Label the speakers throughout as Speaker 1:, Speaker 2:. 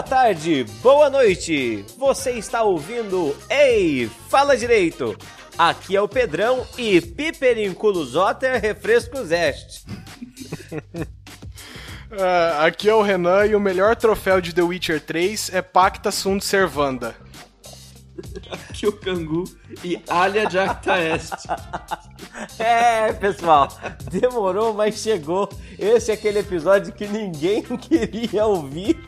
Speaker 1: boa tarde, boa noite. Você está ouvindo Ei, fala direito. Aqui é o Pedrão e Piperinculo Zotter Refrescos Est.
Speaker 2: Uh, aqui é o Renan e o melhor troféu de The Witcher 3 é Pacta Sunt Servanda.
Speaker 3: Cangu e Alia Jacta Est.
Speaker 1: É, pessoal, demorou, mas chegou. Esse é aquele episódio que ninguém queria ouvir.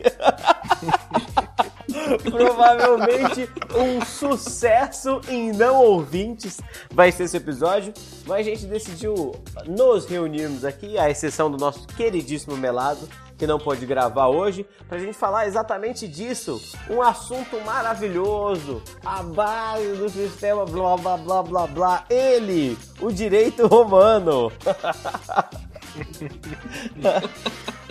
Speaker 1: Provavelmente um sucesso em não ouvintes vai ser esse episódio, mas a gente decidiu nos reunirmos aqui, à exceção do nosso queridíssimo Melado, que não pôde gravar hoje, pra gente falar exatamente disso. Um assunto maravilhoso, a base do sistema blá blá blá blá blá. Ele, o direito romano.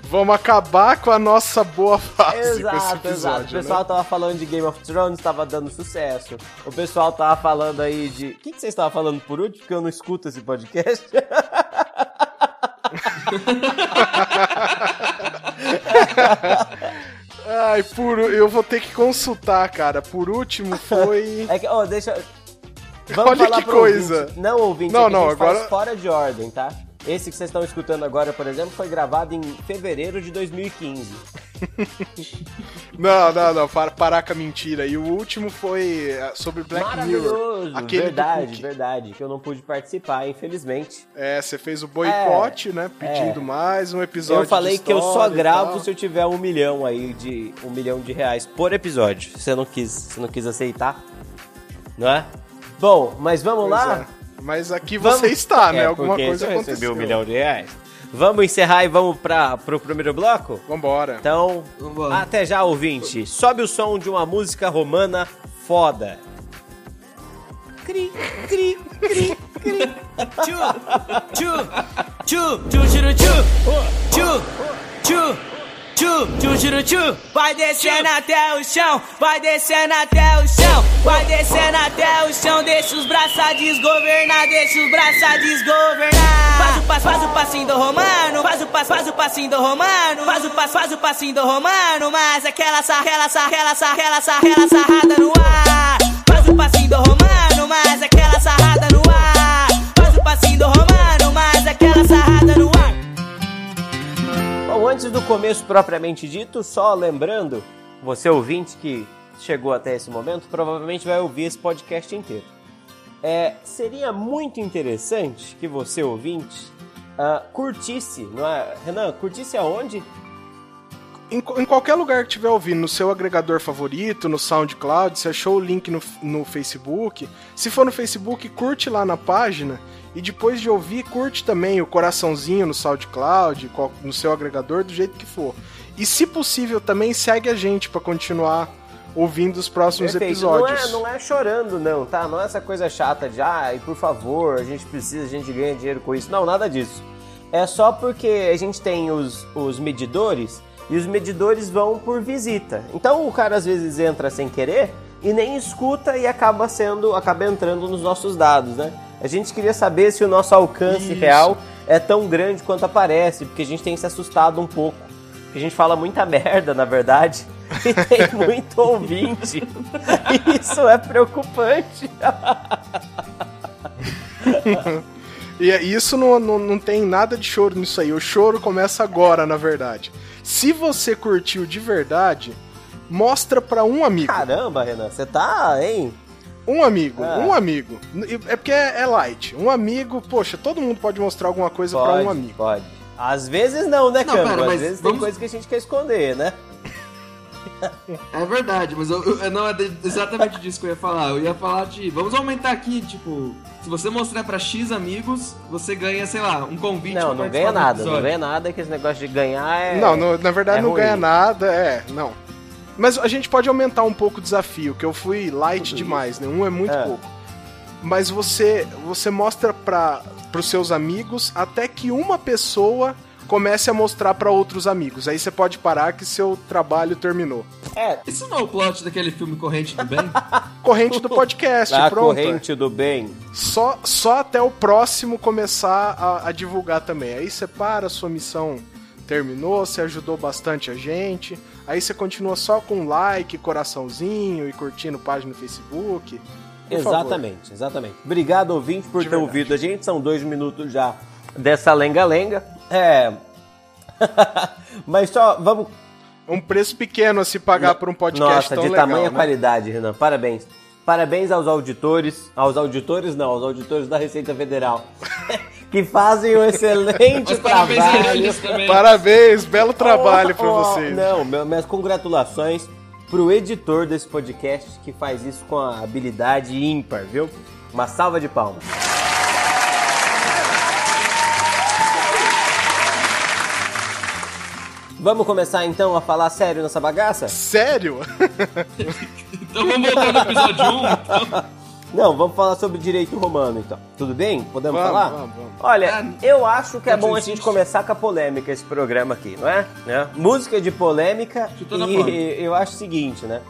Speaker 2: Vamos acabar com a nossa boa fase
Speaker 1: exato,
Speaker 2: episódio,
Speaker 1: exato. O pessoal
Speaker 2: né?
Speaker 1: tava falando de Game of Thrones, tava dando sucesso. O pessoal tava falando aí de. O que, que vocês estavam falando por último? Porque eu não escuto esse podcast.
Speaker 2: Ai, por, eu vou ter que consultar, cara. Por último foi.
Speaker 1: É que, ó, deixa. Vamos
Speaker 2: Olha
Speaker 1: falar
Speaker 2: que coisa.
Speaker 1: Ouvinte. Não ouvinte,
Speaker 2: Não,
Speaker 1: é
Speaker 2: não, agora-
Speaker 1: fora de ordem, tá? Esse que vocês estão escutando agora, por exemplo, foi gravado em fevereiro de 2015.
Speaker 2: Não, não, não. Para, parar com a mentira. E o último foi eh, sobre Black Mirror.
Speaker 1: Maravilhoso!
Speaker 2: Aquele
Speaker 1: verdade, verdade. Que eu não pude participar, infelizmente.
Speaker 2: É, você fez o boicote, né? Pedindo mais um episódio.
Speaker 1: eu falei que eu só gravo se eu tiver um milhão aí de. um milhão de reais por episódio. Você não quis, você não quis aceitar? Não é? Bom, mas vamos
Speaker 2: Pois
Speaker 1: lá?
Speaker 2: é. Mas aqui
Speaker 1: Vamos-
Speaker 2: você está, né?
Speaker 1: É,
Speaker 2: Alguma coisa
Speaker 1: recebi
Speaker 2: aconteceu.
Speaker 1: um milhão de reais. Vamos encerrar e vamos para pro primeiro bloco?
Speaker 2: Vambora.
Speaker 1: Então,
Speaker 3: Vambora.
Speaker 1: até já, ouvinte. Sobe o som de uma música romana foda. Cri, cri, cri, cri.
Speaker 4: Tchu, tchu, tchu, tchu, tchu, tchu, tchu, tchu, tchu, tchu, tchu, vai descendo até o chão, vai descendo até o chão, vai descendo até o chão, deixa os braços desgovernar, deixa os braços desgovernar. Faz o passo, faz o passinho do romano, faz o passo, faz o passinho do romano, faz o passo, faz o passinho do romano, mas aquela sarrela, sarrela, sarrela, sarrela, sarrada no ar. Faz o passinho do romano,
Speaker 1: começo propriamente dito, só lembrando, você ouvinte que chegou até esse momento, provavelmente vai ouvir esse podcast inteiro. É, seria muito interessante que você, ouvinte, ah, curtisse, não é? Renan, curtisse aonde?
Speaker 2: Em, em qualquer lugar que estiver ouvindo, no seu agregador favorito, no SoundCloud, se achou o link no, no Facebook. Se for no Facebook, curte lá na página. E depois de ouvir, curte também o coraçãozinho no SoundCloud, no seu agregador, do jeito que for. E se possível, também segue a gente para continuar ouvindo os próximos
Speaker 1: Perfeito. Não
Speaker 2: episódios.
Speaker 1: é, não é chorando, não, tá? Não é essa coisa chata de, ai, por favor, a gente precisa, a gente ganha dinheiro com isso. Não, nada disso. É só porque a gente tem os, os medidores e os medidores vão por visita. Então o cara às vezes entra sem querer e nem escuta e acaba sendo, acaba entrando nos nossos dados, né? A gente queria saber se o nosso alcance
Speaker 2: Isso.
Speaker 1: real é tão grande quanto aparece, porque a gente tem se assustado um pouco. Porque a gente fala muita merda, na verdade, e tem muito ouvinte. Isso é preocupante.
Speaker 2: E é- isso não, não, não tem nada de choro nisso aí. O choro começa agora, na verdade. Se você curtiu de verdade, mostra pra um amigo.
Speaker 1: Caramba, Renan, você tá, hein?
Speaker 2: Um amigo,
Speaker 1: Ah.
Speaker 2: um amigo. É porque é, é light. Um amigo, poxa, todo mundo pode mostrar alguma coisa pra
Speaker 1: Pode,
Speaker 2: um amigo.
Speaker 1: pode. Às vezes não, né,
Speaker 3: Não,
Speaker 1: Às
Speaker 3: mas
Speaker 1: vezes
Speaker 3: vamos-
Speaker 1: tem coisa que a gente quer esconder, né?
Speaker 3: É verdade, mas eu, eu- não é exatamente disso que eu ia falar. Eu ia falar de. Vamos aumentar aqui, tipo. Se você mostrar pra X amigos, você ganha, sei lá, um convite
Speaker 1: Não, não ganha nada, não ganha nada, que esse negócio de ganhar é...
Speaker 2: Não, no- na verdade
Speaker 1: é
Speaker 2: não
Speaker 1: ruim.
Speaker 2: ganha nada, é, não. Mas a gente pode aumentar um pouco o desafio, que eu fui light demais, né? Um é muito
Speaker 1: É.
Speaker 2: pouco. Mas você você mostra para os seus amigos até que uma pessoa comece a mostrar pra outros amigos. Aí você pode parar que seu trabalho terminou.
Speaker 1: É,
Speaker 3: Isso não é o plot daquele filme Corrente do Bem?
Speaker 2: Corrente do podcast,
Speaker 1: a
Speaker 2: pronto.
Speaker 1: corrente do bem.
Speaker 2: Só, só até o próximo começar a, a divulgar também. Aí você para a sua missão terminou, você ajudou bastante a gente. Aí você continua só com like, coraçãozinho e curtindo página no Facebook. Por
Speaker 1: exatamente,
Speaker 2: favor.
Speaker 1: exatamente. Obrigado, ouvinte, por
Speaker 2: De
Speaker 1: ter
Speaker 2: verdade.
Speaker 1: ouvido a gente. São dois minutos já dessa lenga-lenga. É. Mas só, vamos.
Speaker 2: Um preço pequeno a se pagar por um podcast
Speaker 1: Nossa,
Speaker 2: tão
Speaker 1: de
Speaker 2: legal,
Speaker 1: tamanha
Speaker 2: né?
Speaker 1: qualidade, Renan. Parabéns. Parabéns aos auditores. Aos auditores, não, aos auditores da Receita Federal. que fazem um excelente
Speaker 3: parabéns
Speaker 1: trabalho.
Speaker 3: também.
Speaker 2: Parabéns, belo trabalho pra
Speaker 1: Oh,
Speaker 2: vocês.
Speaker 1: Não, minhas congratulações pro editor desse podcast que faz isso com a habilidade ímpar, viu? Uma salva de palmas. Vamos começar então a falar sério nessa bagaça?
Speaker 2: Sério?
Speaker 3: Então vamos voltar no episódio 1. Então.
Speaker 1: Não, vamos falar sobre direito romano então. Tudo bem? Podemos
Speaker 2: Vamos,
Speaker 1: falar?
Speaker 2: vamos, vamos.
Speaker 1: Olha,
Speaker 3: Ah,
Speaker 1: eu acho que é bom a gente começar com a polêmica esse programa aqui, não é? Né? Música de polêmica
Speaker 3: a
Speaker 1: e eu acho o seguinte, né?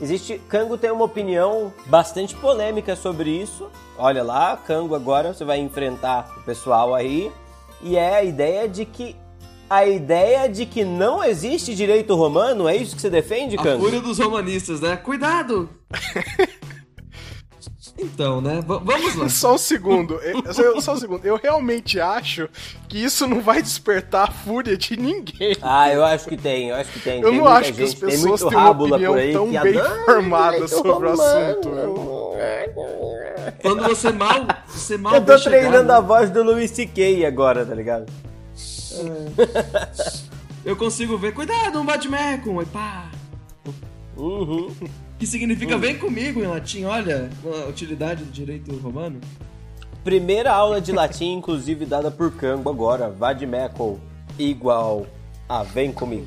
Speaker 1: Existe, Cango tem uma opinião bastante polêmica sobre isso. Olha lá, Cango agora você vai enfrentar o pessoal aí e é a ideia de que a ideia de que não existe direito romano, é isso que você defende,
Speaker 3: A
Speaker 1: Cango?
Speaker 3: fúria dos romanistas, né? Cuidado! Então, né? V- vamos lá.
Speaker 2: Só um segundo. Eu- só um segundo. Eu realmente acho que isso não vai despertar a fúria de ninguém.
Speaker 1: Ah, eu acho que tem, eu acho que tem.
Speaker 2: Eu
Speaker 1: tem
Speaker 2: não
Speaker 1: muita
Speaker 2: acho que as
Speaker 1: gente, tem
Speaker 2: pessoas
Speaker 1: muito
Speaker 2: têm uma
Speaker 1: rábula
Speaker 2: opinião
Speaker 1: por aí
Speaker 2: tão
Speaker 1: que
Speaker 2: bem
Speaker 1: adora
Speaker 2: formada sobre o assunto.
Speaker 3: Quando você mal. Você mal
Speaker 1: Eu tô
Speaker 3: chegar,
Speaker 1: treinando
Speaker 3: né?
Speaker 1: a voz do Louis C.K. agora, tá ligado?
Speaker 3: Eu consigo ver. Cuidado, um bate-meco! E pá!
Speaker 1: Uhum.
Speaker 3: Que significa vem comigo em latim, olha a utilidade do direito romano.
Speaker 1: Primeira aula de latim, inclusive, dada por Cango agora. Vademecum igual a vem comigo.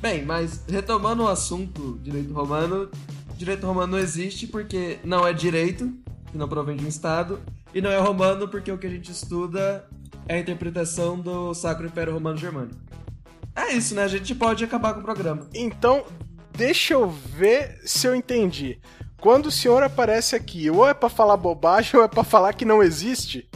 Speaker 3: Bem, mas retomando o assunto direito romano, direito romano não existe porque não é direito, que não provém de um Estado, e não é romano porque o que a gente estuda é a interpretação do Sacro Império Romano Germânico. É isso, né? A gente pode acabar com o programa.
Speaker 2: Então, deixa eu ver se eu entendi. Quando o senhor aparece aqui, ou é pra falar bobagem ou é pra falar que não existe?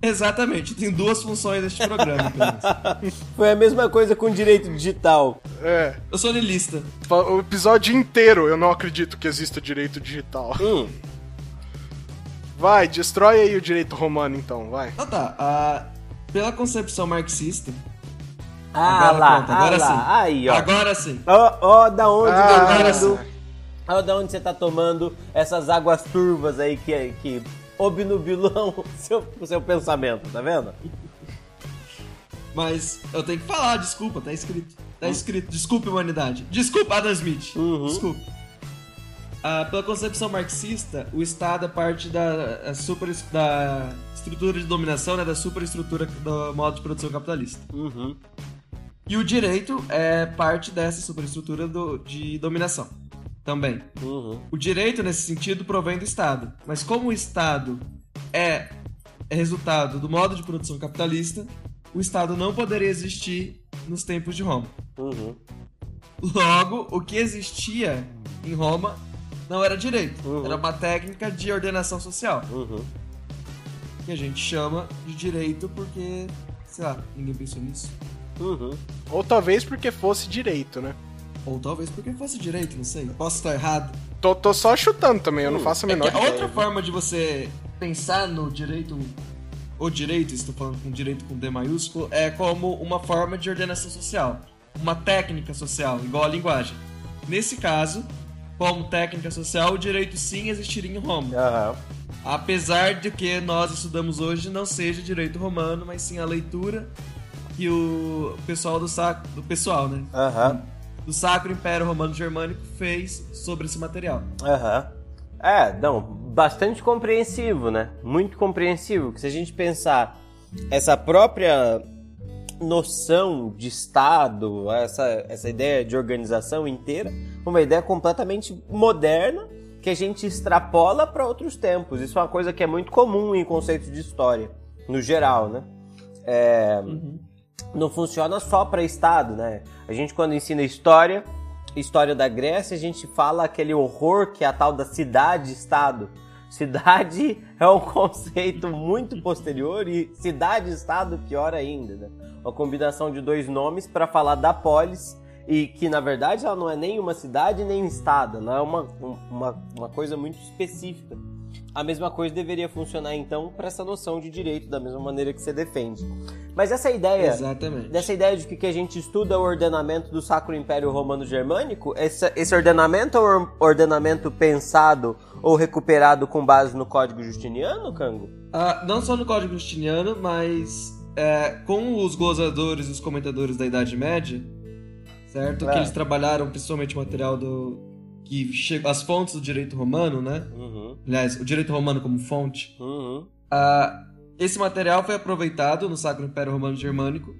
Speaker 3: Exatamente, tem duas funções neste programa.
Speaker 1: Foi a mesma coisa com direito digital.
Speaker 2: É.
Speaker 3: Eu sou lilista.
Speaker 2: O episódio inteiro eu não acredito que exista direito digital.
Speaker 1: Hum,
Speaker 2: Vai, destrói aí o direito romano então, vai.
Speaker 3: Então tá, a- pela concepção marxista.
Speaker 1: Ah
Speaker 3: agora
Speaker 1: lá,
Speaker 3: pronto, agora
Speaker 1: ah lá.
Speaker 3: sim.
Speaker 1: Aí, ó.
Speaker 3: Agora sim.
Speaker 1: Ó, ó, da onde
Speaker 2: Ah,
Speaker 3: agora
Speaker 1: vindo-
Speaker 3: sim.
Speaker 1: Ó, da onde você tá tomando essas águas turvas aí que, que obnubilam o seu, o seu pensamento, tá vendo?
Speaker 3: Mas eu tenho que falar, desculpa, tá escrito. Tá escrito, desculpe humanidade. Desculpa, Adam Smith.
Speaker 1: Uhum.
Speaker 3: Desculpa. Ah, pela concepção marxista, o Estado é parte da, a super, da estrutura de dominação, né, da superestrutura do modo de produção capitalista.
Speaker 1: Uhum.
Speaker 3: E o direito é parte dessa superestrutura do, de dominação também.
Speaker 1: Uhum.
Speaker 3: O direito, nesse sentido, provém do Estado. Mas como o Estado é, é resultado do modo de produção capitalista, o Estado não poderia existir nos tempos de Roma.
Speaker 1: Uhum.
Speaker 3: Logo, o que existia em Roma não era direito,
Speaker 1: Uhum.
Speaker 3: era uma técnica de ordenação social,
Speaker 1: Uhum.
Speaker 3: que a gente chama de direito porque, sei lá, ninguém pensou nisso.
Speaker 1: Uhum.
Speaker 2: Ou talvez porque fosse direito, né?
Speaker 3: Ou talvez porque fosse direito, não sei. Posso estar errado.
Speaker 2: Tô, tô só chutando também, eu não faço a
Speaker 3: É
Speaker 2: menor ideia.
Speaker 3: outra forma de você pensar no direito, o direito, estou falando com direito com D maiúsculo, é como uma forma de ordenação social, uma técnica social, igual a linguagem. Nesse caso, como técnica social, o direito sim existiria em Roma.
Speaker 1: Aham.
Speaker 3: Apesar de que nós estudamos hoje não seja direito romano, mas sim a leitura que o pessoal do sacro, do pessoal, né,
Speaker 1: Aham.
Speaker 3: do Sacro Império Romano Germânico fez sobre esse material.
Speaker 1: Aham. É, não, bastante compreensivo, né? Muito compreensivo. Que se a gente pensar essa própria noção de Estado, essa, essa ideia de organização inteira, uma ideia completamente moderna que a gente extrapola para outros tempos. Isso é uma coisa que é muito comum em conceitos de história, no geral, né? É, não funciona só para Estado, né? A gente quando ensina história, história da Grécia, a gente fala aquele horror que é a tal da cidade-estado. Cidade é um conceito muito posterior e cidade-estado pior ainda, né? Uma combinação de dois nomes para falar da polis e que na verdade ela não é nem uma cidade nem um estado, ela é uma, uma, uma coisa muito específica. A mesma coisa deveria funcionar então para essa noção de direito da mesma maneira que você defende. Mas essa ideia,
Speaker 3: Exatamente.
Speaker 1: dessa ideia de que a gente estuda o ordenamento do Sacro Império Romano Germânico, esse, esse ordenamento é um ordenamento pensado ou recuperado com base no Código Justiniano, Cango?
Speaker 3: Ah, não só no Código Justiniano, mas é, com os gozadores e os comentadores da Idade Média, certo?
Speaker 1: É.
Speaker 3: Que eles trabalharam principalmente o material do. Que chega, as fontes do direito romano, né?
Speaker 1: Uhum,
Speaker 3: Aliás, o direito romano como fonte.
Speaker 1: uhum.
Speaker 3: Ah, esse material foi aproveitado no Sacro Império Romano Germânico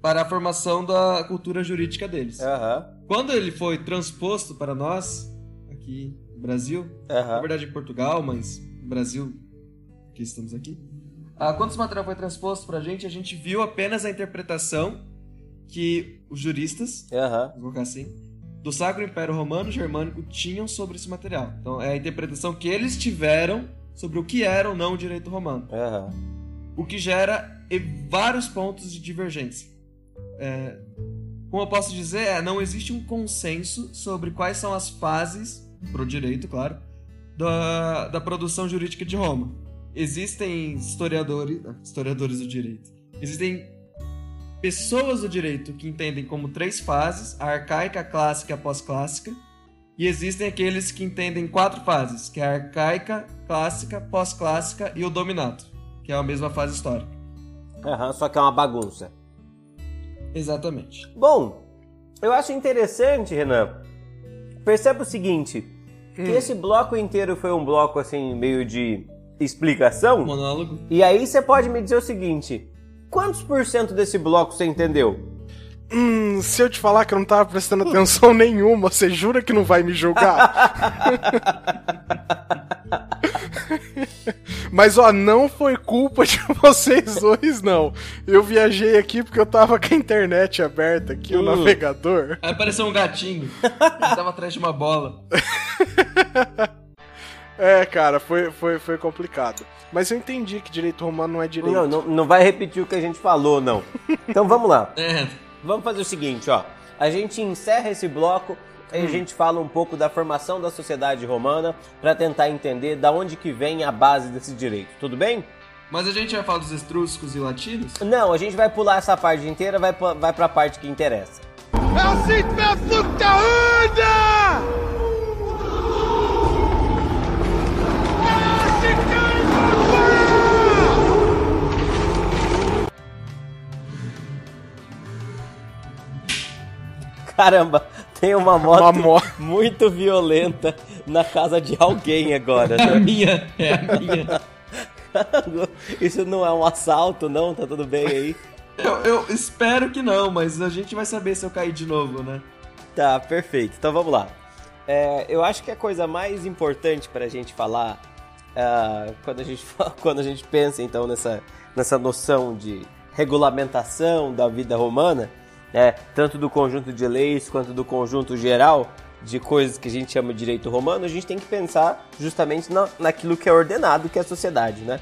Speaker 3: para a formação da cultura jurídica deles.
Speaker 1: Aham,
Speaker 3: Quando ele foi transposto para nós, aqui no Brasil, na verdade em Portugal, mas no Brasil, que estamos aqui. Ah, quando esse material foi transposto para a gente, a gente viu apenas a interpretação que os juristas, vou colocar assim, do Sacro Império Romano Germânico tinham sobre esse material. Então é a interpretação que eles tiveram sobre o que era ou não o direito romano
Speaker 1: Aham.
Speaker 3: o que gera vários pontos de divergência. É, como eu posso dizer, é, não existe um consenso sobre quais são as fases, pro direito, claro, da, da produção jurídica de Roma. Existem historiadores, historiadores do direito, existem pessoas do direito que entendem como três fases, a arcaica, a clássica e a pós-clássica, e existem aqueles que entendem quatro fases, que é a arcaica, clássica, pós-clássica e o dominato, que é a mesma fase histórica.
Speaker 1: Aham, só que é uma bagunça.
Speaker 3: Exatamente.
Speaker 1: Bom, eu acho interessante, Renan. Perceba o seguinte, que esse bloco inteiro foi um bloco assim meio de explicação.
Speaker 3: Monólogo.
Speaker 1: E aí você pode me dizer o seguinte: quantos por cento desse bloco você entendeu?
Speaker 2: Hum, se eu te falar que eu não tava prestando atenção nenhuma, você jura que não vai me julgar? Mas ó, não foi culpa de vocês dois, não. Eu viajei aqui porque eu tava com a internet aberta aqui, o
Speaker 1: Hum.
Speaker 2: navegador.
Speaker 3: Aí apareceu um gatinho. Ele tava atrás de uma bola.
Speaker 2: É, cara, foi, foi, foi complicado. Mas eu entendi que direito romano não é direito.
Speaker 1: Não, não, não vai repetir o que a gente falou, não. Então vamos lá.
Speaker 3: É.
Speaker 1: Vamos fazer o seguinte, ó. A gente encerra esse bloco e a gente fala um pouco da formação da sociedade romana para tentar entender da onde que vem a base desse direito. Tudo bem?
Speaker 3: Mas a gente vai falar dos estruscos e latinos?
Speaker 1: Não, a gente vai pular essa parte inteira, vai, pra- vai pra parte que interessa. Caramba, tem uma moto
Speaker 2: Uma mo-
Speaker 1: muito violenta na casa de alguém agora.
Speaker 3: É a
Speaker 1: né?
Speaker 3: minha, é a minha.
Speaker 1: Isso não é um assalto, não? Tá tudo bem aí?
Speaker 3: Eu, eu espero que não, mas a gente vai saber se eu cair de novo, né?
Speaker 1: Tá, perfeito. Então vamos lá. É, eu acho que a coisa mais importante para a gente falar ah, quando, a gente, quando a gente pensa então nessa, nessa noção de regulamentação da vida romana, né, tanto do conjunto de leis quanto do conjunto geral de coisas que a gente chama de direito romano, a gente tem que pensar justamente na, naquilo que é ordenado, que é a sociedade, né?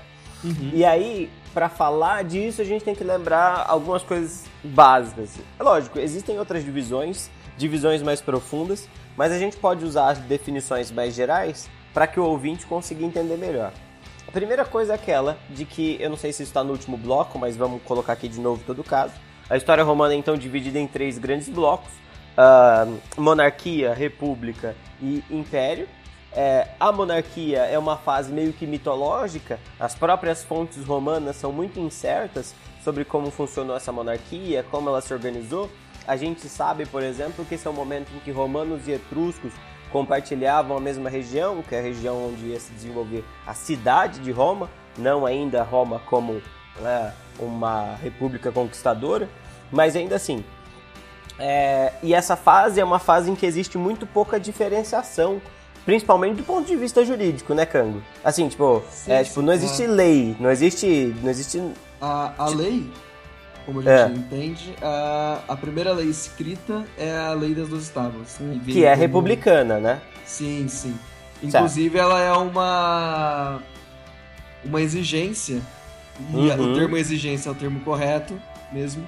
Speaker 1: E aí, para falar disso, a gente tem que lembrar algumas coisas básicas. É lógico, existem outras divisões, divisões mais profundas, mas a gente pode usar as definições mais gerais para que o ouvinte consiga entender melhor. A primeira coisa é aquela de que, eu não sei se isso está no último bloco, mas vamos colocar aqui de novo todo o caso. A história romana é então dividida em três grandes blocos: ah, monarquia, república e império. É, a monarquia é uma fase meio que mitológica, as próprias fontes romanas são muito incertas sobre como funcionou essa monarquia, como ela se organizou. A gente sabe, por exemplo, que esse é o momento em que romanos e etruscos compartilhavam a mesma região, que é a região onde ia se desenvolver a cidade de Roma, não ainda Roma como né, uma república conquistadora, mas ainda assim. É, e essa fase é uma fase em que existe muito pouca diferenciação, principalmente do ponto de vista jurídico, né, Cango? Assim, tipo,
Speaker 3: Sim,
Speaker 1: é,
Speaker 3: sim,
Speaker 1: tipo não existe
Speaker 3: é.
Speaker 1: lei, não existe, não existe
Speaker 3: A, a lei, como a gente
Speaker 1: É.
Speaker 3: entende, a, a primeira lei escrita é a lei das duas tábuas.
Speaker 1: que é republicana, né?
Speaker 3: Sim, sim. Inclusive, ela é uma uma exigência, e
Speaker 1: Uhum.
Speaker 3: o termo exigência é o termo correto mesmo,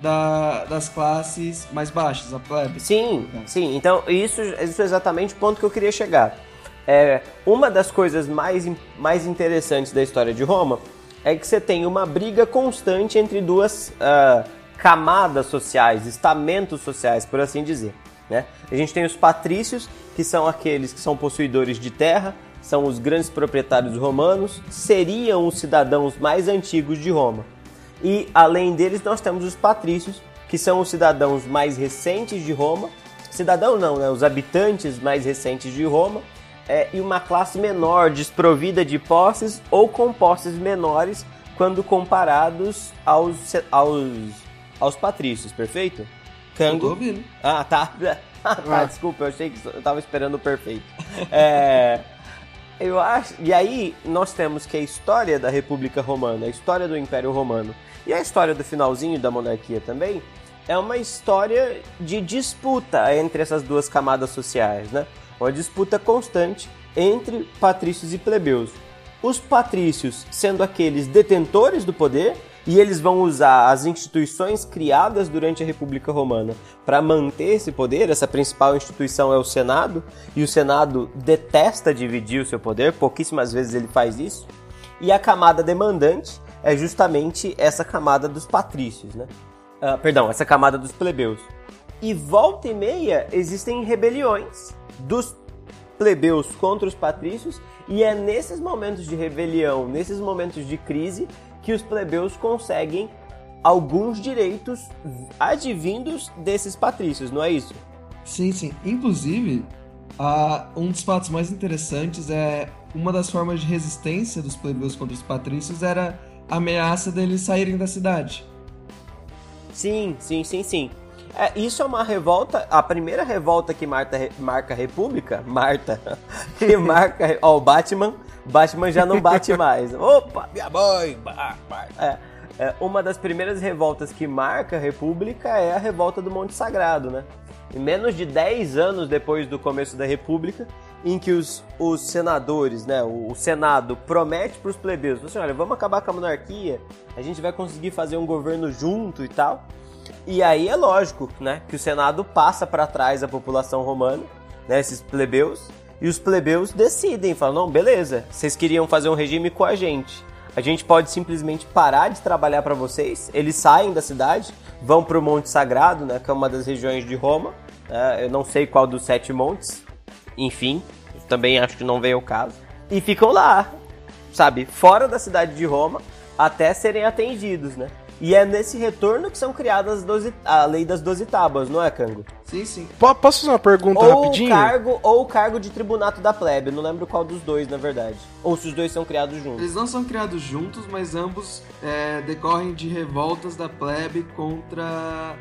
Speaker 3: da, das classes mais baixas, a plebe.
Speaker 1: Sim, sim. Então, isso, isso é exatamente o ponto que eu queria chegar. É, uma das coisas mais, mais interessantes da história de Roma é que você tem uma briga constante entre duas ah, camadas sociais, estamentos sociais, por assim dizer. Né? A gente tem os patrícios, que são aqueles que são possuidores de terra, são os grandes proprietários romanos, seriam os cidadãos mais antigos de Roma. E além deles, nós temos os patrícios, que são os cidadãos mais recentes de Roma. Cidadão não, né? Os habitantes mais recentes de Roma. é, e uma classe menor, desprovida de posses ou com posses menores quando comparados aos, aos, aos patrícios, perfeito?
Speaker 3: Eu tô
Speaker 1: Cango.
Speaker 3: ouvindo.
Speaker 1: Ah, tá. Ah, tá, desculpa, eu achei que eu tava esperando o perfeito. É, eu acho. E aí nós temos que a história da República Romana, a história do Império Romano e a história do finalzinho da monarquia também é uma história de disputa entre essas duas camadas sociais, né? Uma disputa constante entre patrícios e plebeus. Os patrícios sendo aqueles detentores do poder e eles vão usar as instituições criadas durante a República Romana para manter esse poder. Essa principal instituição é o Senado, e o Senado detesta dividir o seu poder, pouquíssimas vezes ele faz isso. E a camada demandante é justamente essa camada dos patrícios, né? Ah, perdão, essa camada dos plebeus. E volta e meia existem rebeliões dos plebeus contra os patrícios, e é nesses momentos de rebelião, nesses momentos de crise, que os plebeus conseguem alguns direitos advindos desses patrícios, não é isso?
Speaker 3: Sim, sim. Inclusive, ah, um dos fatos mais interessantes é uma das formas de resistência dos plebeus contra os patrícios era a ameaça deles saírem da cidade.
Speaker 1: Sim, sim, sim, sim. É, isso é uma revolta, a primeira revolta que marca, marca a República, Marta, que marca, ó, o Batman, Batman já não bate mais. Opa, minha mãe, Marta. É, é, uma das primeiras revoltas que marca a República é a revolta do Monte Sagrado, né? E menos de 10 anos depois do começo da República, em que os, os senadores, né, o, o Senado promete para os plebeus, assim, olha, vamos acabar com a monarquia, a gente vai conseguir fazer um governo junto e tal. E aí é lógico, né, que o Senado passa para trás a população romana, né, esses plebeus, e os plebeus decidem, falam, não, beleza, vocês queriam fazer um regime com a gente. A gente pode simplesmente parar de trabalhar para vocês. Eles saem da cidade, vão para o Monte Sagrado, né, que é uma das regiões de Roma. né, eu não sei qual dos sete montes. Enfim, também acho que não veio o caso. E ficam lá, sabe, fora da cidade de Roma, até serem atendidos, né? E é nesse retorno que são criadas as 12 a lei das 12 tábuas, não é, Cango?
Speaker 3: Sim, sim.
Speaker 2: Po- Posso fazer uma pergunta
Speaker 1: Ou o
Speaker 2: rapidinho?
Speaker 1: cargo, ou o cargo de tribunato da plebe, não lembro qual dos dois, na verdade. Ou se os dois são criados juntos.
Speaker 3: Eles não são criados juntos, mas ambos é, decorrem de revoltas da plebe contra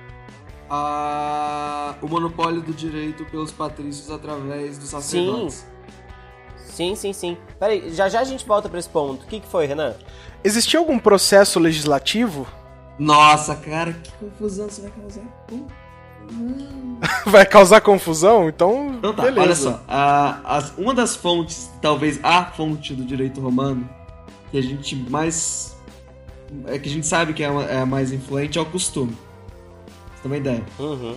Speaker 3: a- o monopólio do direito pelos patrícios através dos sacerdotes.
Speaker 1: Sim, sim, sim. Peraí, já já a gente volta pra esse ponto. O que, que foi, Renan?
Speaker 2: Existia algum processo legislativo?
Speaker 3: Nossa, cara, que confusão você vai causar. Hum.
Speaker 2: Vai causar confusão? Então,
Speaker 3: Então tá,
Speaker 2: beleza.
Speaker 3: olha só. A- as- uma das fontes, talvez a fonte do direito romano, que a gente mais. É que a gente sabe que é, uma- é a mais influente, é o costume. Você tem uma ideia?
Speaker 1: Uhum.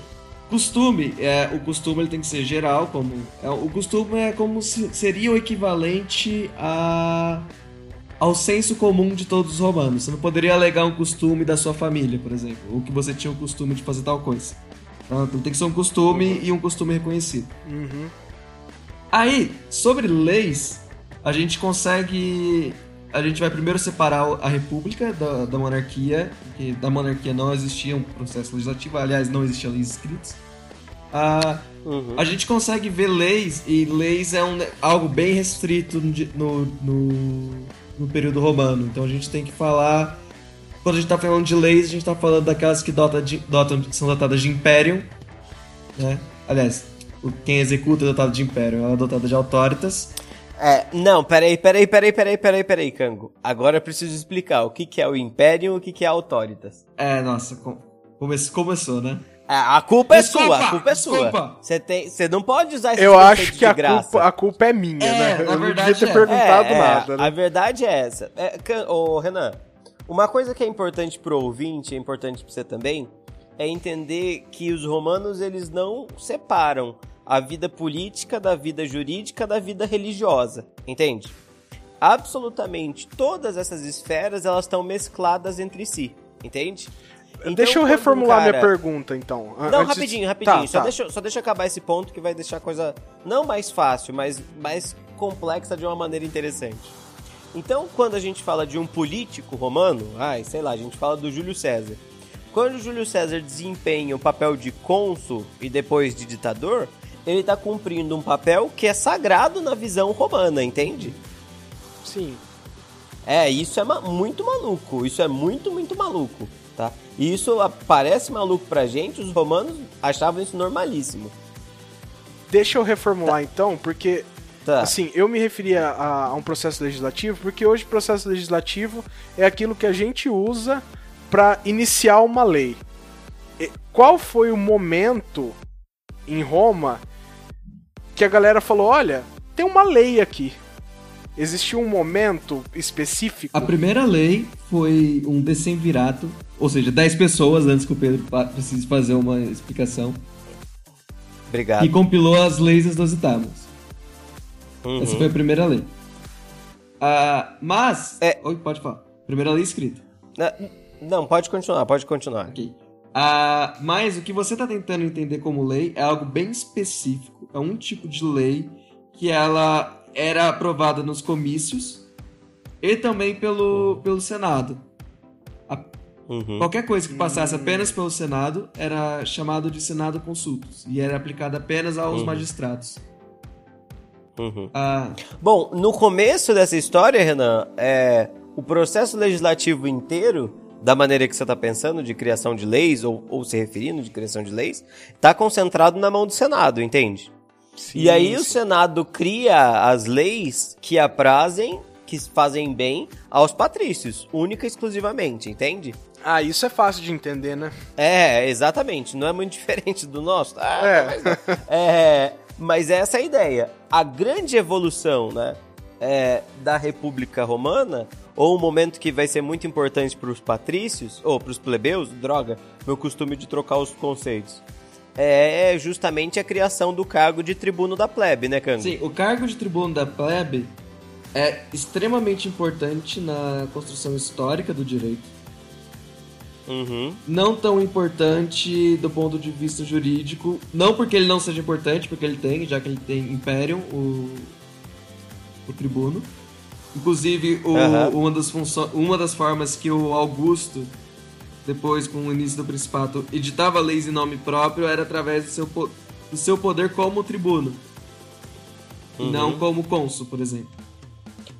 Speaker 3: Costume, é, o costume ele tem que ser geral, como é, o costume é como se seria o equivalente a ao senso comum de todos os romanos. Você não poderia alegar um costume da sua família, por exemplo, ou que você tinha o costume de fazer tal coisa. Então tem que ser um costume e um costume reconhecido.
Speaker 2: Uhum.
Speaker 3: Aí, sobre leis, a gente consegue. A gente vai primeiro separar a república da, da monarquia, porque da monarquia não existia um processo legislativo, aliás, não existiam leis escritas. Ah,
Speaker 1: Uhum.
Speaker 3: a gente consegue ver leis, e leis é um, algo bem restrito no, no, no período romano. Então a gente tem que falar. Quando a gente tá falando de leis, a gente tá falando daquelas que dota de- dotam, são dotadas de império. Né? Aliás, quem executa é dotado de império, ela é dotada de autoritas.
Speaker 1: É, não, peraí, peraí, peraí, peraí, peraí, peraí, Cango. Agora eu preciso explicar o que, que é o Imperium e o que, que é a Autoritas.
Speaker 3: É, nossa, com- come- começou, né?
Speaker 1: A a culpa é
Speaker 3: Desculpa,
Speaker 1: sua, a culpa é sua. Você tem, você não pode usar esse
Speaker 2: Eu acho que
Speaker 1: de
Speaker 2: a
Speaker 1: graça.
Speaker 2: culpa, a culpa é minha,
Speaker 3: É,
Speaker 2: né? Eu não devia ter
Speaker 3: é.
Speaker 2: perguntado
Speaker 1: É, é,
Speaker 2: nada, né?
Speaker 1: A verdade é essa. É, ô, Renan, uma coisa que é importante pro ouvinte, é importante pra você também, é entender que os romanos eles não separam a vida política da vida jurídica da vida religiosa, entende? Absolutamente todas essas esferas elas estão mescladas entre si, entende? Então,
Speaker 2: deixa eu reformular minha
Speaker 1: cara-
Speaker 2: pergunho, então. An-
Speaker 1: não,
Speaker 2: antes-
Speaker 1: rapidinho, rapidinho.
Speaker 2: Tá,
Speaker 1: só,
Speaker 2: tá.
Speaker 1: Deixa, só deixa eu acabar esse ponto que vai deixar a coisa não mais fácil, mas mais complexa de uma maneira interessante. Então, quando a gente fala de um político romano, ai, sei lá, a gente fala do Júlio César. Quando o Júlio César desempenha o papel de cônsul e depois de ditador, ele tá cumprindo um papel que é sagrado na visão romana, entende?
Speaker 2: Sim.
Speaker 1: É, isso é ma- muito maluco. Isso é muito, muito maluco, tá? E isso parece maluco pra gente, os romanos achavam isso normalíssimo.
Speaker 2: Deixa eu reformular, então, porque
Speaker 1: Tá.
Speaker 2: Assim, eu me referia a, a um processo legislativo porque hoje o processo legislativo é aquilo que a gente usa para iniciar uma lei. E qual foi o momento em Roma que a galera falou: olha, tem uma lei aqui? Existiu um momento específico?
Speaker 3: A primeira lei foi um decemvirato, ou seja, 10 pessoas, antes que o Pedro precise fazer uma explicação,
Speaker 1: Obrigado.
Speaker 3: que compilou as leis Tábuas.
Speaker 1: Uhum.
Speaker 3: Essa foi a primeira lei. Ah, mas...
Speaker 1: É.
Speaker 3: Oi, pode falar. Primeira lei escrita.
Speaker 1: Não, pode continuar, pode continuar.
Speaker 3: Ok. Ah, mas o que você está tentando entender como lei é algo bem específico. É um tipo de lei que ela era aprovada nos comícios e também pelo, pelo Senado. A-
Speaker 1: Uhum.
Speaker 3: Qualquer coisa que passasse apenas pelo Senado era chamado de Senado Consultus e era aplicada apenas aos magistrados.
Speaker 1: Uhum.
Speaker 3: Ah,
Speaker 1: Bom, no começo dessa história, Renan, é, o processo legislativo inteiro, da maneira que você está pensando, de criação de leis, ou, ou se referindo de criação de leis, está concentrado na mão do Senado, entende? E aí o Senado cria as leis que aprazem, que fazem bem aos patrícios, única e exclusivamente, entende?
Speaker 2: Ah, isso é fácil de entender, né?
Speaker 1: É, exatamente. Não é muito diferente do nosso. Ah,
Speaker 2: É.
Speaker 1: mas, não. É, mas essa é a ideia. A grande evolução né, é, da República Romana, ou um momento que vai ser muito importante para os patrícios, ou para os plebeus, droga, meu costume de trocar os conceitos, é justamente a criação do cargo de tribuno da plebe, né, Cango?
Speaker 3: sim, o cargo de tribuno da plebe é extremamente importante na construção histórica do direito.
Speaker 1: Uhum.
Speaker 3: não tão importante do ponto de vista jurídico. Não porque ele não seja importante, porque ele tem, já que ele tem Imperium, o, o tribuno. Inclusive, o-
Speaker 1: Aham.
Speaker 3: uma, das funções, uma das formas que o Augusto, depois com o início do Principato, editava leis em nome próprio era através do seu, po- do seu poder como tribuno. E não como cônsul, por exemplo.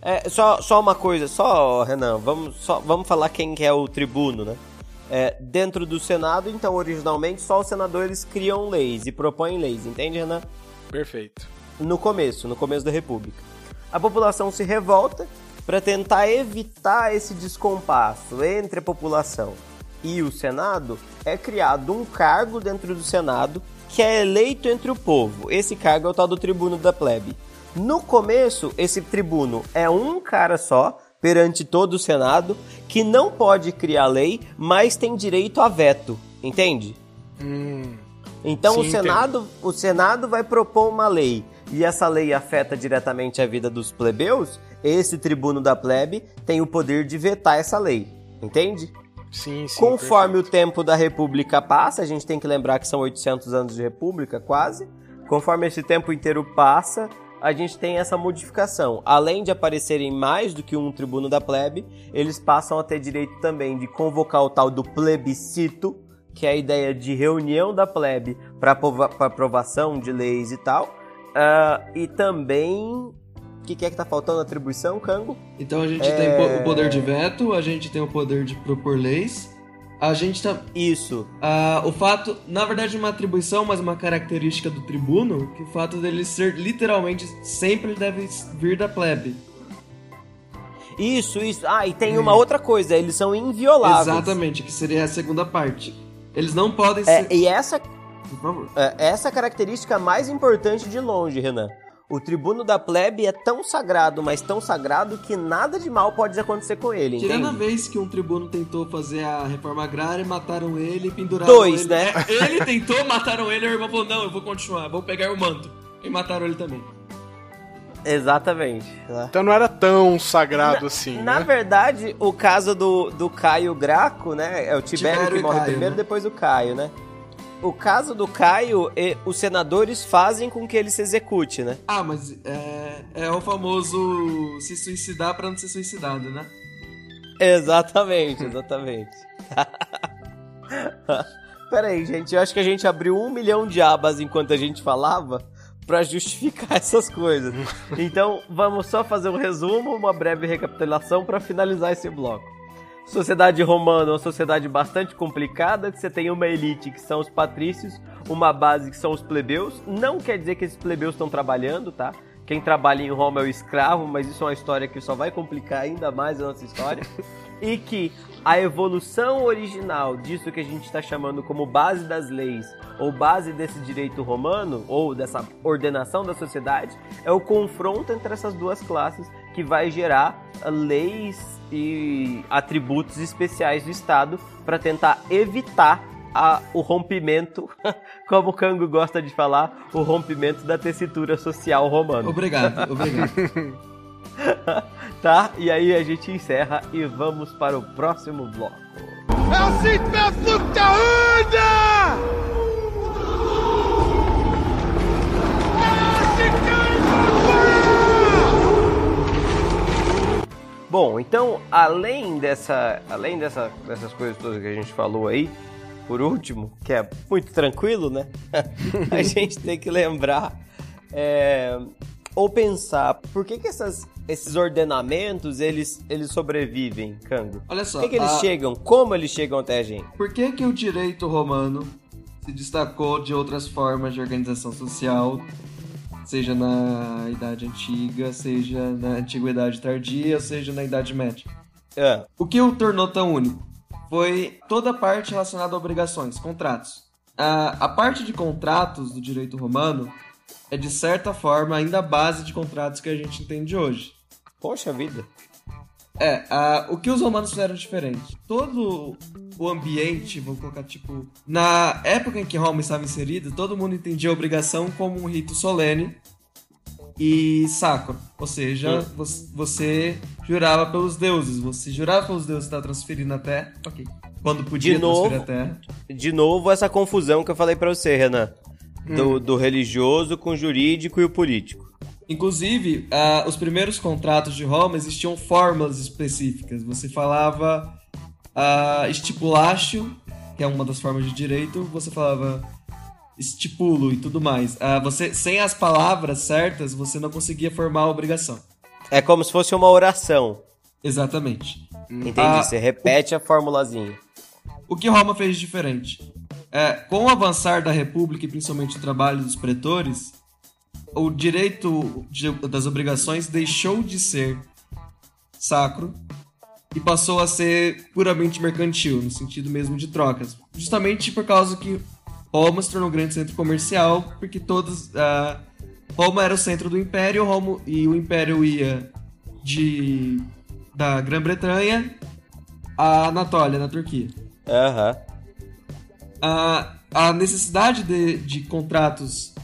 Speaker 1: É, só, só uma coisa, só, Renan, vamos, só, vamos falar quem que é o tribuno, né? É, dentro do Senado, então, originalmente, só os senadores criam leis e propõem leis, entende, Renan?
Speaker 2: Perfeito.
Speaker 1: No começo, no começo da República. A população se revolta para tentar evitar esse descompasso entre a população e o Senado. É criado um cargo dentro do Senado que é eleito entre o povo. Esse cargo é o tal do tribuno da plebe. No começo, esse tribuno é um cara só perante todo o Senado que não pode criar lei, mas tem direito a veto, entende?
Speaker 2: Hum,
Speaker 1: Então
Speaker 2: Sim,
Speaker 1: o Senado, o Senado vai propor uma lei e essa lei afeta diretamente a vida dos plebeus. Esse tribuno da plebe tem o poder de vetar essa lei, entende?
Speaker 2: Sim, sim.
Speaker 1: Conforme o tempo da República passa, a gente tem que lembrar que são 800 anos de República, quase. Conforme esse tempo inteiro passa, a gente tem essa modificação. Além de aparecerem mais do que um tribuno da plebe, eles passam a ter direito também de convocar o tal do plebiscito, que é a ideia de reunião da plebe para aprovação de leis e tal. Ah, e também. O que, que é que tá faltando? Atribuição, Cango?
Speaker 3: Então a gente
Speaker 1: É.
Speaker 3: tem o poder de veto, a gente tem o poder de propor leis, a gente tá,
Speaker 1: Isso.
Speaker 3: Ah, o fato, na verdade, uma atribuição, mas uma característica do tribuno, que o fato dele ser literalmente sempre deve vir da plebe.
Speaker 1: Isso, isso. Ah, e tem uma outra coisa, eles são invioláveis.
Speaker 3: Exatamente, que seria a segunda parte. Eles não podem
Speaker 1: É,
Speaker 3: ser.
Speaker 1: e essa,
Speaker 3: Por favor.
Speaker 1: é, essa característica mais importante de longe, Renan. O tribuno da plebe é tão sagrado, mas tão sagrado que nada de mal pode acontecer com ele,
Speaker 3: Tirando a
Speaker 1: entende?
Speaker 3: vez que um tribuno tentou fazer a reforma agrária, mataram ele e penduraram
Speaker 1: Dois,
Speaker 3: ele.
Speaker 1: né?
Speaker 3: É, ele tentou, mataram ele, e o irmão falou, não, eu vou continuar, vou pegar o manto. E mataram ele também.
Speaker 1: Exatamente.
Speaker 2: Então não era tão sagrado assim,
Speaker 1: Na
Speaker 2: né?
Speaker 1: verdade, o caso do, do Caio Graco, né? É o Tibério,
Speaker 3: Tibério
Speaker 1: que morre
Speaker 3: Caio,
Speaker 1: primeiro,
Speaker 3: né?
Speaker 1: depois o Caio, né? O caso do Caio, e- os senadores fazem com que ele se execute, né?
Speaker 3: Ah, mas é, é o famoso se suicidar pra não ser suicidado, né?
Speaker 1: Exatamente, exatamente. Peraí, gente, eu acho que a gente abriu um milhão de abas enquanto a gente falava pra justificar essas coisas. Então, vamos só fazer um resumo, uma breve recapitulação pra finalizar esse bloco. Sociedade romana é uma sociedade bastante complicada, que você tem uma elite que são os patrícios, uma base que são os plebeus. Não quer dizer que esses plebeus estão trabalhando, tá? Quem trabalha em Roma é o escravo, mas isso é uma história que só vai complicar ainda mais a nossa história. e que a evolução original disso que a gente está chamando como base das leis, ou base desse direito romano, ou dessa ordenação da sociedade, é o confronto entre essas duas classes que vai gerar leis e atributos especiais do Estado para tentar evitar a- o rompimento, como o Kango gosta de falar, o rompimento da tessitura social romana.
Speaker 3: Obrigado, obrigado.
Speaker 1: Tá? E aí a gente encerra e vamos para o próximo bloco. Bom, então, além dessa, além dessa, dessas coisas todas que a gente falou aí, por último, que é muito tranquilo, né? a gente tem que lembrar é, ou pensar por que, que essas, esses ordenamentos eles, eles sobrevivem, Kango?
Speaker 3: Olha só.
Speaker 1: Por que, que eles
Speaker 3: a-
Speaker 1: chegam? Como eles chegam até a gente?
Speaker 3: Por que, que o direito romano se destacou de outras formas de organização social, seja na Idade Antiga, seja na Antiguidade Tardia, seja na Idade Média?
Speaker 1: Ah,
Speaker 3: O que o tornou tão único? Foi toda a parte relacionada a obrigações, contratos. A, a parte de contratos do direito romano é, de certa forma, ainda a base de contratos que a gente entende hoje.
Speaker 1: poxa vida.
Speaker 3: É, a- o que os romanos fizeram diferente? Todo o ambiente, vou colocar tipo. Na época em que Roma estava inserida, todo mundo entendia a obrigação como um rito solene e sacro. Ou seja, vo- você jurava pelos deuses. Você jurava pelos deuses que estava transferindo a terra. Ok. Quando podia
Speaker 1: De novo,
Speaker 3: transferir a terra.
Speaker 1: De novo, essa confusão que eu falei pra você, Renan. Do, do religioso com o jurídico e o político.
Speaker 3: Inclusive, ah, os primeiros contratos de Roma existiam fórmulas específicas. Você falava ah, estipulatio, que é uma das formas de direito, você falava estipulo e tudo mais. Ah, você, sem as palavras certas, você não conseguia formar a obrigação.
Speaker 1: É como se fosse uma oração.
Speaker 3: Exatamente.
Speaker 1: Entendi.
Speaker 3: Ah,
Speaker 1: você repete a formulazinha.
Speaker 3: O que Roma fez de diferente? É, com o avançar da República e principalmente o trabalho dos pretores, o direito de- das obrigações deixou de ser sacro e passou a ser puramente mercantil, no sentido mesmo de trocas. Justamente por causa que Roma se tornou um grande centro comercial, porque todos. ah, Roma era o centro do império Roma, e o império ia de da Grã-Bretanha à Anatólia, na Turquia.
Speaker 1: Aham.
Speaker 3: a, a necessidade de, de contratos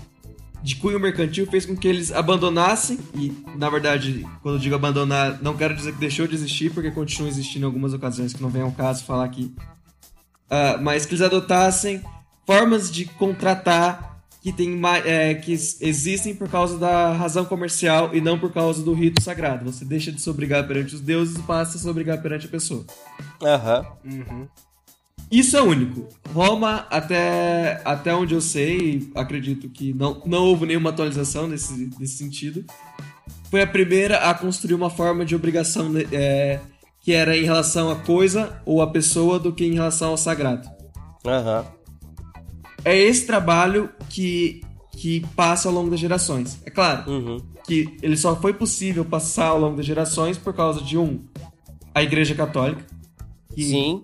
Speaker 3: de cunho mercantil fez com que eles abandonassem, e na verdade, quando eu digo abandonar, não quero dizer que deixou de existir, porque continua existindo em algumas ocasiões que não vem ao caso falar aqui, Ah, mas que eles adotassem formas de contratar que, tem, é, que existem por causa da razão comercial e não por causa do rito sagrado. Você deixa de se obrigar perante os deuses e passa a se obrigar perante a pessoa.
Speaker 1: Aham.
Speaker 3: Isso é único. Roma, até, até onde eu sei, acredito que não, não houve nenhuma atualização nesse, nesse sentido. Foi a primeira a construir uma forma de obrigação né, é, que era em relação à coisa ou à pessoa do que em relação ao sagrado.
Speaker 1: Aham.
Speaker 3: É esse trabalho que, que passa ao longo das gerações. É claro
Speaker 1: Uhum.
Speaker 3: que ele só foi possível passar ao longo das gerações por causa de um, a Igreja Católica, que
Speaker 1: Sim.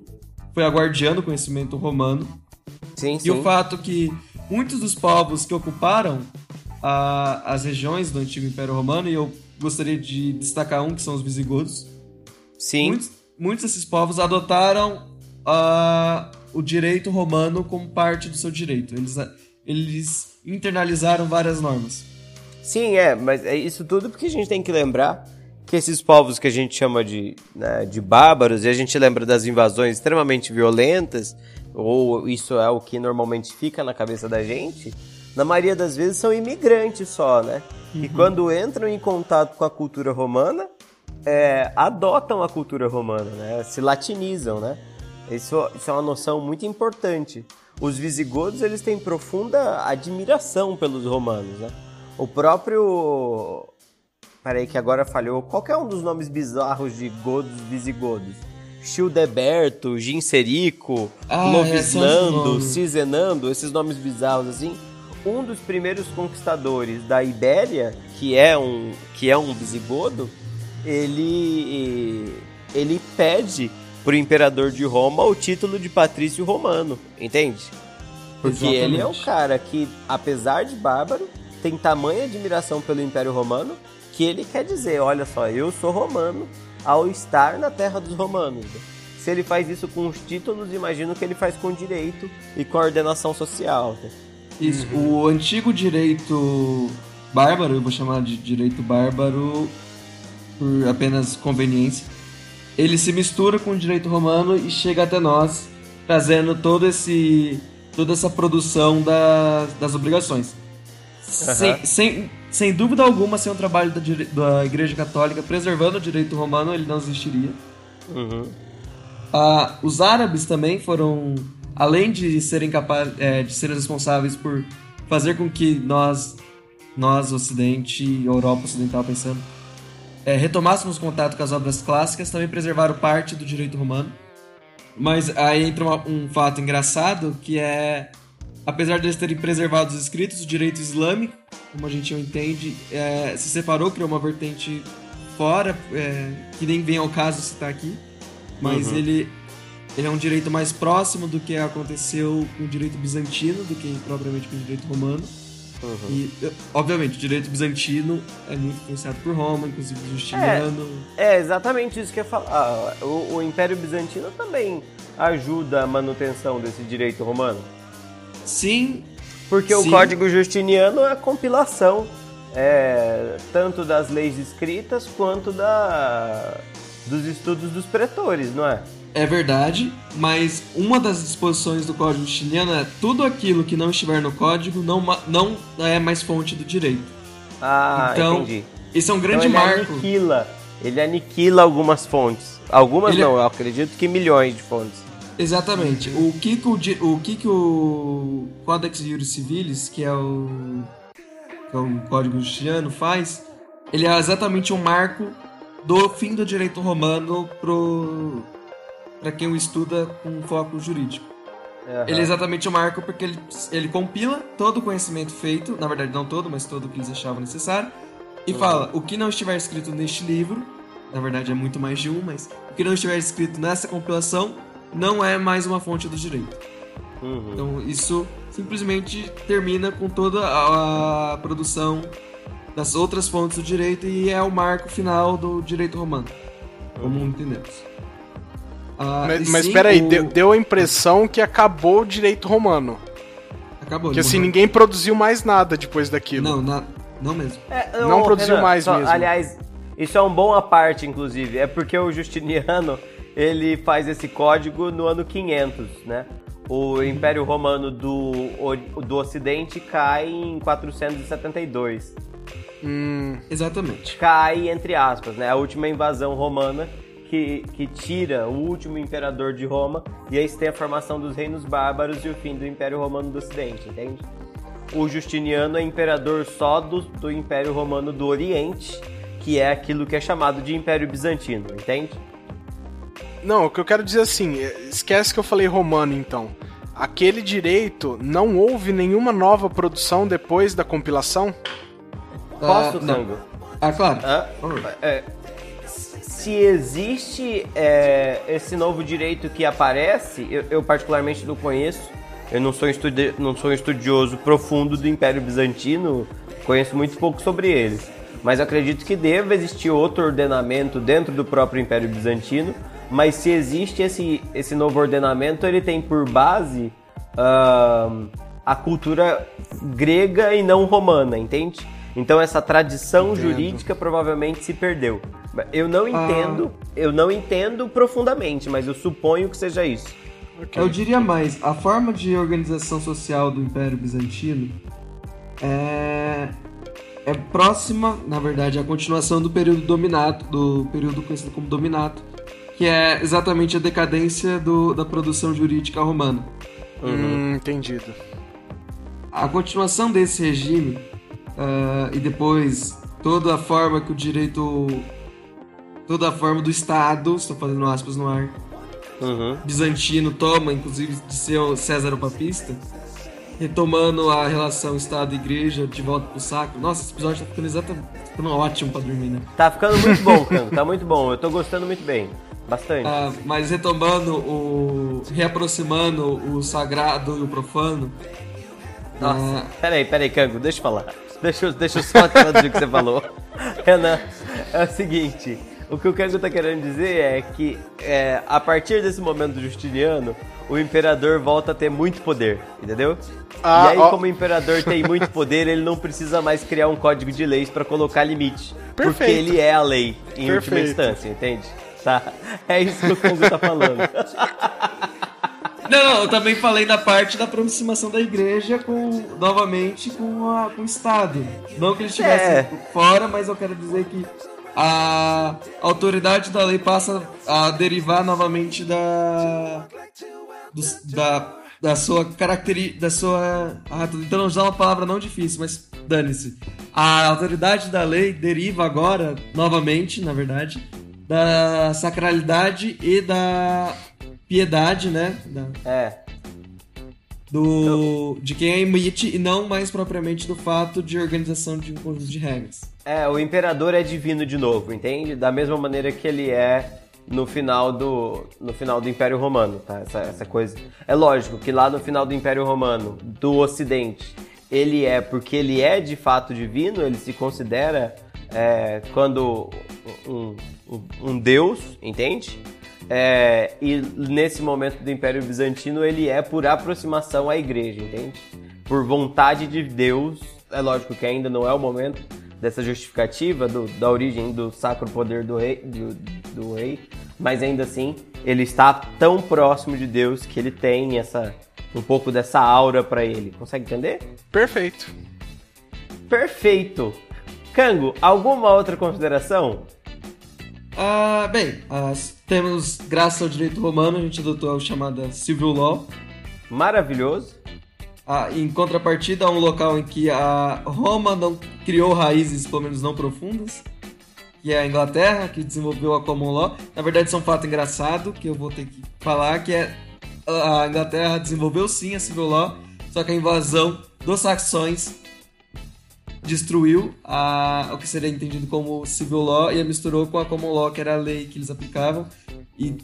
Speaker 3: Foi a guardiã do conhecimento romano.
Speaker 1: Sim,
Speaker 3: E
Speaker 1: sim.
Speaker 3: o fato que muitos dos povos que ocuparam a- as regiões do antigo Império Romano, e eu gostaria de destacar um, que são os visigodos,
Speaker 1: Sim.
Speaker 3: muitos, muitos desses povos adotaram ah, o direito romano como parte do seu direito. Eles, eles internalizaram várias normas.
Speaker 1: Sim, é, mas é isso tudo porque a gente tem que lembrar que esses povos que a gente chama de, né, de bárbaros, e a gente lembra das invasões extremamente violentas, ou isso é o que normalmente fica na cabeça da gente, na maioria das vezes são imigrantes só, né? E quando entram em contato com a cultura romana, é, adotam a cultura romana, né? Se latinizam, né? Isso, isso é uma noção muito importante. Os visigodos, eles têm profunda admiração pelos romanos, né? O próprio... Peraí que agora falhou. Qual é um dos nomes bizarros de godos visigodos? Childeberto, Ginserico,
Speaker 3: Ah, é, são esses
Speaker 1: Lovisnando,
Speaker 3: nomes.
Speaker 1: Cisenando, esses nomes bizarros assim. Um dos primeiros conquistadores da Ibéria, que é um, que é um visigodo, ele ele pede pro imperador de Roma o título de patrício romano, entende? Porque ele é um
Speaker 3: Exatamente.
Speaker 1: cara que, apesar de bárbaro, tem tamanha admiração pelo Império Romano que ele quer dizer, olha só, eu sou romano ao estar na terra dos romanos. Se ele faz isso com os títulos, imagino que ele faz com direito e com a ordenação social. né?
Speaker 3: Isso, o antigo direito bárbaro, eu vou chamar de direito bárbaro por apenas conveniência, ele se mistura com o direito romano e chega até nós, trazendo todo esse toda essa produção das, das obrigações. Sem, sem, sem dúvida alguma, sem o trabalho da, da Igreja Católica preservando o direito romano, ele não existiria.
Speaker 1: Uhum.
Speaker 3: Ah, os árabes também foram, além de serem capazes, de serem responsáveis por fazer com que nós, nós Ocidente, Europa Ocidental pensando, é, retomássemos contato com as obras clássicas, também preservaram parte do direito romano. Mas aí entra um fato engraçado que é, apesar de eles terem preservado os escritos, o direito islâmico, como a gente entende, é, se separou, criou uma vertente fora, é, que nem vem ao caso citar aqui, mas ele, ele é um direito mais próximo do que aconteceu com o direito bizantino do que propriamente com o direito romano. E, eh, obviamente, o direito bizantino é muito influenciado por Roma, inclusive Justiniano.
Speaker 1: É exatamente isso que eu ia falar. Ah, O, o Império Bizantino também ajuda a manutenção desse direito romano.
Speaker 3: Sim,
Speaker 1: Porque o
Speaker 3: Sim.
Speaker 1: Código Justiniano é a compilação é, tanto das leis escritas quanto da, dos estudos dos pretores, não é?
Speaker 3: É verdade, mas uma das disposições do Código Justiniano é tudo aquilo que não estiver no código não, não é mais fonte do direito.
Speaker 1: Ah,
Speaker 3: então,
Speaker 1: entendi.
Speaker 3: esse é um grande
Speaker 1: então ele
Speaker 3: marco.
Speaker 1: aniquila, ele aniquila algumas fontes. Algumas
Speaker 3: Ele-
Speaker 1: não, eu acredito que milhões de fontes.
Speaker 3: Exatamente. O que que o, o, que que o Codex Iuris Civilis, que é o, que é o Código Justiniano, faz, ele é exatamente um marco do fim do direito romano para quem o estuda com foco jurídico.
Speaker 1: Aham.
Speaker 3: Ele é exatamente o marco porque ele, ele compila todo o conhecimento feito, na verdade não todo, mas todo o que eles achavam necessário, e fala o que não estiver escrito neste livro, na verdade é muito mais de um, mas o que não estiver escrito nessa compilação não é mais uma fonte do direito.
Speaker 1: Uhum.
Speaker 3: Então isso simplesmente termina com toda a, a produção das outras fontes do direito e é o marco final do direito romano, como entendemos. Ah,
Speaker 2: Mas, mas
Speaker 3: sim,
Speaker 2: peraí,
Speaker 3: o-
Speaker 2: deu, deu a impressão que acabou o direito romano.
Speaker 3: Acabou.
Speaker 2: Que assim,
Speaker 3: morreu.
Speaker 2: ninguém produziu mais nada depois daquilo.
Speaker 3: Não, na- não mesmo.
Speaker 1: É,
Speaker 2: Não
Speaker 1: ô,
Speaker 2: produziu
Speaker 1: Renan,
Speaker 2: mais
Speaker 1: só-
Speaker 2: mesmo.
Speaker 1: Aliás, isso é um bom à parte, inclusive. É porque o Justiniano, ele faz esse código no ano 500, né? O Império Romano do, do Ocidente cai em 472.
Speaker 2: Hum,
Speaker 3: Exatamente.
Speaker 1: Cai, entre aspas, né? A última invasão romana que, que tira o último imperador de Roma e aí você tem a formação dos reinos bárbaros e o fim do Império Romano do Ocidente, entende? O Justiniano é imperador só do, do Império Romano do Oriente, que é aquilo que é chamado de Império Bizantino, entende?
Speaker 2: Não, o que eu quero dizer assim, é, esquece que eu falei romano então. Aquele direito não houve nenhuma nova produção depois da compilação?
Speaker 1: Posso,
Speaker 3: Ah.
Speaker 1: Tango?
Speaker 3: Ah, claro.
Speaker 1: Hã? É, se existe é, esse novo direito que aparece, eu, eu particularmente não conheço, Eu não sou, um estudi não sou um estudioso profundo do Império Bizantino, conheço muito pouco sobre eles. Mas acredito que deva existir outro ordenamento dentro do próprio Império Bizantino. Mas se existe esse, esse novo ordenamento, ele tem por base uh, a cultura grega e não romana, entende? Então essa tradição entendo. jurídica provavelmente se perdeu. Eu não ah. entendo, ah. eu não entendo profundamente, mas eu suponho que seja isso.
Speaker 3: Okay. Eu diria mais, a forma de organização social do Império Bizantino é, é próxima, na verdade, à continuação do período dominato, do período conhecido como dominato, que é exatamente a decadência do, da produção jurídica romana.
Speaker 2: Uhum. Hum, entendido.
Speaker 3: A continuação desse regime uh, e depois toda a forma que o direito. toda a forma do Estado, estou fazendo aspas no ar, uhum. bizantino toma, inclusive de ser o César o Papista, retomando a relação Estado-Igreja de volta pro sacro. Nossa, esse episódio tá ficando exatamente tá ficando ótimo pra dormir, né?
Speaker 1: Tá ficando muito bom, cara. Tá muito bom. Eu tô gostando muito bem. Bastante.
Speaker 3: Ah, mas retomando o. reaproximando o sagrado e o profano.
Speaker 1: Nossa, ah, peraí, peraí, Cango, deixa eu falar. Deixa, eu, deixa eu só traduzir o que você falou. Renan, é o seguinte. O que o Kango tá querendo dizer é que é, a partir desse momento do Justiniano, o imperador volta a ter muito poder, entendeu? Ah, e aí, ó. como o imperador tem muito poder, ele não precisa mais criar um código de leis para colocar limite. Perfeito. Porque ele é a lei, em Perfeito. última instância, entende? Tá. É isso que o Congo tá falando.
Speaker 3: Não, eu também falei da parte da aproximação da igreja com, novamente, com, a, com o Estado. Não que eles estivessem é. fora, mas eu quero dizer que a autoridade da lei passa a derivar novamente da. Do, da, da sua característica. Da sua. Ah, tô tentando usar uma palavra não difícil, mas dane-se. A autoridade da lei deriva agora, novamente, na verdade, da sacralidade e da piedade, né? Da,
Speaker 1: é.
Speaker 3: Do, de quem emite e não mais propriamente do fato de organização de um conjunto de regras.
Speaker 1: É, o imperador é divino de novo, entende? Da mesma maneira que ele é no final do, no final do Império Romano, tá? Essa, essa coisa. É lógico que lá no final do Império Romano, do Ocidente, ele é porque ele é de fato divino, ele se considera é, quando um, um, um deus, entende? É, e nesse momento do Império Bizantino ele é por aproximação à igreja, entende? Por vontade de Deus. É lógico que ainda não é o momento dessa justificativa do, da origem do sacro poder do rei, do, do rei, mas ainda assim ele está tão próximo de Deus que ele tem essa um pouco dessa aura para ele. Consegue entender?
Speaker 2: Perfeito.
Speaker 1: Perfeito. Cango, alguma outra consideração?
Speaker 3: Ah, bem, temos, graças ao direito romano, a gente adotou a chamada Civil Law.
Speaker 1: Maravilhoso.
Speaker 3: Ah, em contrapartida, um local em que a Roma não criou raízes, pelo menos não profundas, que é a Inglaterra, que desenvolveu a Common Law. Na verdade, isso é um fato engraçado que eu vou ter que falar, que é a Inglaterra desenvolveu sim a Civil Law, só que a invasão dos saxões destruiu a, o que seria entendido como civil law e a misturou com a common law, que era a lei que eles aplicavam. E,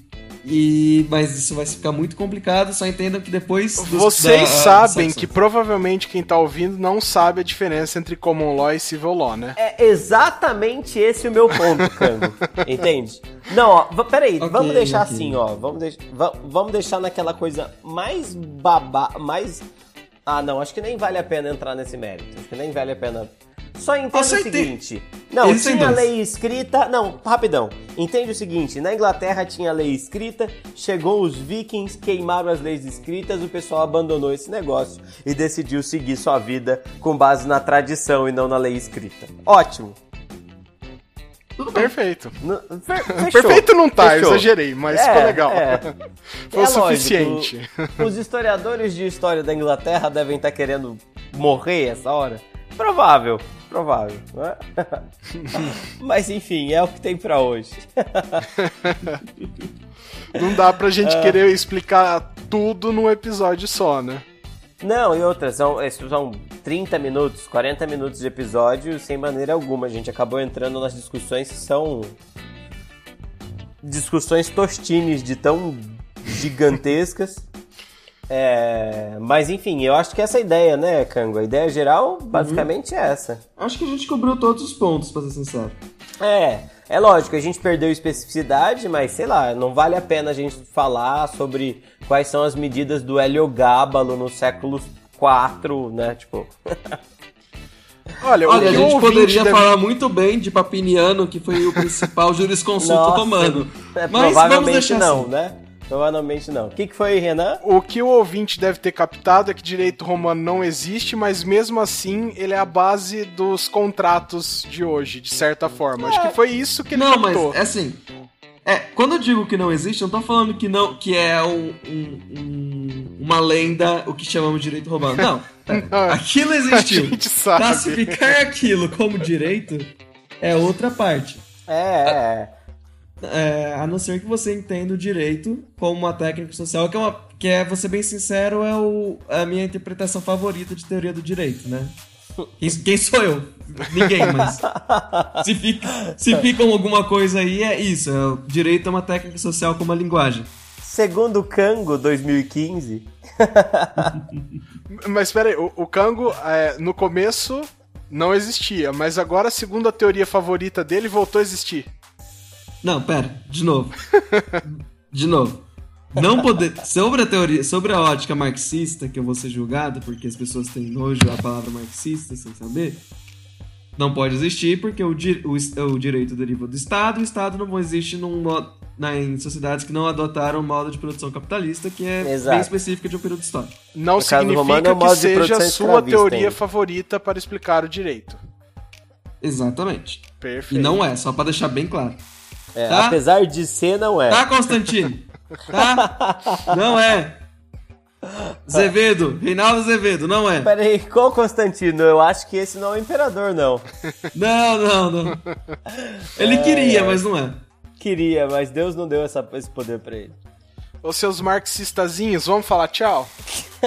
Speaker 3: e mas isso vai ficar muito complicado, só entendam que depois...
Speaker 2: Dos, Vocês da, sabem que provavelmente quem está ouvindo não sabe a diferença entre common law e civil law, né?
Speaker 1: É exatamente esse o meu ponto, Cango. Entende? Não, ó, peraí, okay, vamos deixar okay. assim, ó. Vamos, deix vamos deixar naquela coisa mais babá, mais ah, não, acho que nem vale a pena entrar nesse mérito. Acho que nem vale a pena. Só entenda o seguinte. Não, Eles tinha lei escrita. Não, rapidão. Entende o seguinte: na Inglaterra tinha lei escrita, chegou os vikings, queimaram as leis escritas, o pessoal abandonou esse negócio e decidiu seguir sua vida com base na tradição e não na lei escrita. Ótimo.
Speaker 2: Tudo Perfeito. Perfeito não tá, Fechou. exagerei, mas é, ficou legal. É. Foi é o suficiente.
Speaker 1: Lógico, os historiadores de história da Inglaterra devem estar querendo morrer essa hora. Provável, provável. É? mas enfim, é o que tem para hoje.
Speaker 2: não dá pra gente ah. querer explicar tudo num episódio só, né?
Speaker 1: Não, e outras, são, são 30 minutos, 40 minutos de episódio sem maneira alguma. A gente acabou entrando nas discussões que são. discussões tostines de tão gigantescas. É, mas enfim, eu acho que essa é a ideia, né, Kango? A ideia geral, basicamente, é essa.
Speaker 3: Acho que a gente cobriu todos os pontos, pra ser sincero.
Speaker 1: É, é lógico, a gente perdeu especificidade, mas sei lá, não vale a pena a gente falar sobre quais são as medidas do heliogábalo no século IV, né? Tipo.
Speaker 2: Olha,
Speaker 3: Olha, a gente poderia
Speaker 2: deve-
Speaker 3: falar muito bem de Papiniano, que foi o principal jurisconsulto
Speaker 1: Nossa,
Speaker 3: romano.
Speaker 1: é,
Speaker 3: Mas vamos
Speaker 1: provavelmente
Speaker 3: deixar
Speaker 1: não,
Speaker 3: assim.
Speaker 1: né? Provavelmente não. O que, que foi, Renan?
Speaker 2: O que o ouvinte deve ter captado é que direito romano não existe, mas mesmo assim ele é a base dos contratos de hoje, de certa forma. Acho que foi isso que ele
Speaker 3: Não, mas
Speaker 2: captou.
Speaker 3: é assim. É, quando eu digo que não existe, eu não tô falando que não que é um- um- um- uma lenda o que chamamos de direito romano. Não. Aquilo existiu.
Speaker 2: A gente sabe.
Speaker 3: Classificar aquilo como direito é outra parte.
Speaker 1: É, é.
Speaker 3: É, a não ser que você entenda o direito como uma técnica social, que é, uma, que é vou ser bem sincero, é o, é a minha interpretação favorita de teoria do direito, né? Quem, quem sou eu? Ninguém, mas. Se fica, se fica alguma coisa aí, é isso. É, o direito é uma técnica social com uma linguagem.
Speaker 1: Segundo o Kango 2015.
Speaker 2: Mas espera aí, o, o Kango é, no começo não existia, mas agora, segundo a teoria favorita dele, voltou a existir.
Speaker 3: Não, pera, de novo. De novo. Não poder. Sobre a teoria, sobre a ótica marxista, que eu vou ser julgado, porque as pessoas têm nojo à palavra marxista sem saber. Não pode existir, porque o, di- o, o direito deriva do Estado, e o Estado não existe num modo, na, em sociedades que não adotaram o modo de produção capitalista, que é
Speaker 1: Exato.
Speaker 3: bem específico de um período histórico.
Speaker 2: Não significa
Speaker 1: é
Speaker 2: que seja a sua teoria
Speaker 1: ainda.
Speaker 2: favorita para explicar o direito.
Speaker 3: Exatamente. E
Speaker 2: Perfeito.
Speaker 3: não é, só pra deixar bem claro.
Speaker 1: É,
Speaker 3: Tá?
Speaker 1: Apesar de ser, não é.
Speaker 3: Tá, Constantino? Tá? Não é. Azevedo, Reinaldo Azevedo, não é.
Speaker 1: Pera aí, qual Constantino? Eu acho que esse não é o imperador, não.
Speaker 3: Não, não, não. Ele queria, mas não é.
Speaker 1: Queria, mas Deus não deu essa- esse poder pra ele.
Speaker 2: Os seus marxistazinhos, vamos falar tchau?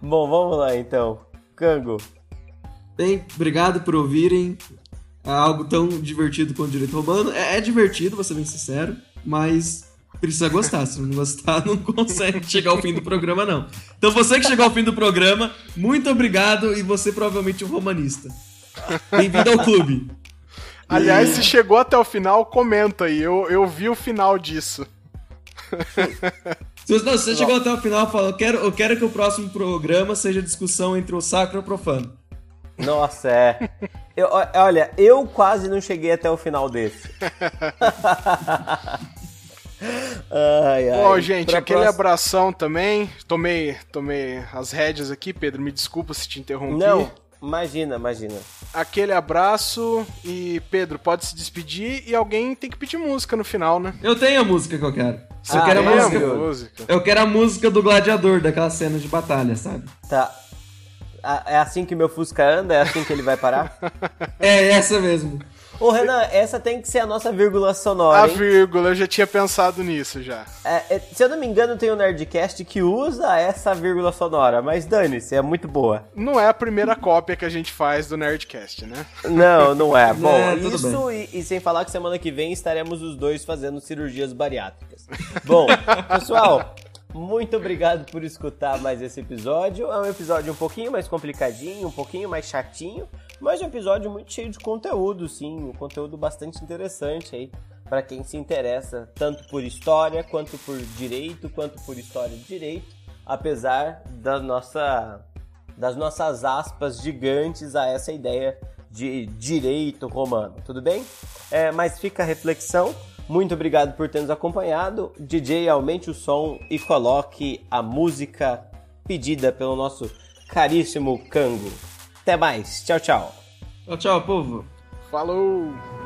Speaker 1: Bom, vamos lá então. Kango.
Speaker 3: Bem, obrigado por ouvirem algo tão divertido quanto direito romano. É, é divertido, vou ser bem sincero, mas precisa gostar. Se não gostar, não consegue chegar ao fim do programa, não. Então você que chegou ao fim do programa, muito obrigado e você provavelmente um romanista. Bem-vindo ao clube.
Speaker 2: Aliás, se chegou até o final, comenta aí. Eu, eu vi o final disso.
Speaker 3: Se você, não, se você chegou até o final, fala, eu quero, eu quero que o próximo programa seja discussão entre o sacro e o profano.
Speaker 1: Nossa, é. Eu- olha, eu quase não cheguei até o final desse. ai, ai.
Speaker 2: Ó, gente,
Speaker 1: Pra
Speaker 2: aquele
Speaker 1: próxima-
Speaker 2: abração também. Tomei, tomei as rédeas aqui, Pedro. Me desculpa se te interrompi.
Speaker 1: Não, imagina, imagina.
Speaker 2: Aquele abraço e Pedro pode se despedir e alguém tem que pedir música no final, né?
Speaker 3: Eu tenho a música que eu quero.
Speaker 2: Você
Speaker 1: Ah,
Speaker 2: quer a
Speaker 1: é?
Speaker 2: música?
Speaker 1: Meu.
Speaker 2: música?
Speaker 3: Eu quero a música do gladiador, daquela cena de batalha, sabe?
Speaker 1: Tá. É assim que meu Fusca anda? É assim que ele vai parar?
Speaker 3: É essa mesmo.
Speaker 1: Ô, Renan, essa tem que ser a nossa vírgula sonora,
Speaker 2: A
Speaker 1: hein?
Speaker 2: vírgula, eu já tinha pensado nisso já.
Speaker 1: É, é, se eu não me engano, tem um Nerdcast que usa essa vírgula sonora, mas dane-se, é muito boa.
Speaker 2: Não é a primeira cópia que a gente faz do Nerdcast, né?
Speaker 1: Não, não é. Bom,
Speaker 3: É,
Speaker 1: isso e, e sem falar que semana que vem estaremos os dois fazendo cirurgias bariátricas. Bom, pessoal, muito obrigado por escutar mais esse episódio. É um episódio um pouquinho mais complicadinho, um pouquinho mais chatinho, mas um episódio muito cheio de conteúdo, sim, um conteúdo bastante interessante aí para quem se interessa tanto por história quanto por direito, quanto por história de direito, apesar da nossa das nossas aspas gigantes a essa ideia de direito romano, tudo bem? É, mas fica a reflexão. Muito obrigado por ter nos acompanhado. DJ, aumente o som e coloque a música pedida pelo nosso caríssimo Cango. Até mais. Tchau, tchau.
Speaker 3: Tchau, tchau, povo.
Speaker 2: Falou!